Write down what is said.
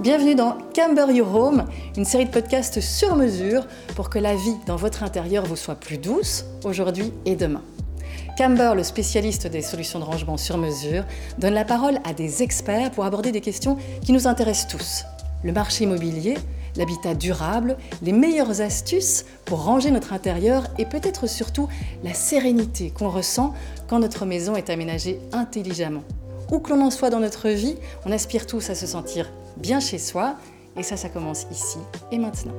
Bienvenue dans Camber Your Home, une série de podcasts sur mesure pour que la vie dans votre intérieur vous soit plus douce aujourd'hui et demain. Camber, le spécialiste des solutions de rangement sur mesure, donne la parole à des experts pour aborder des questions qui nous intéressent tous. Le marché immobilier, l'habitat durable, les meilleures astuces pour ranger notre intérieur et peut-être surtout la sérénité qu'on ressent quand notre maison est aménagée intelligemment. Où que l'on en soit dans notre vie, on aspire tous à se sentir bien chez soi et ça, ça commence ici et maintenant.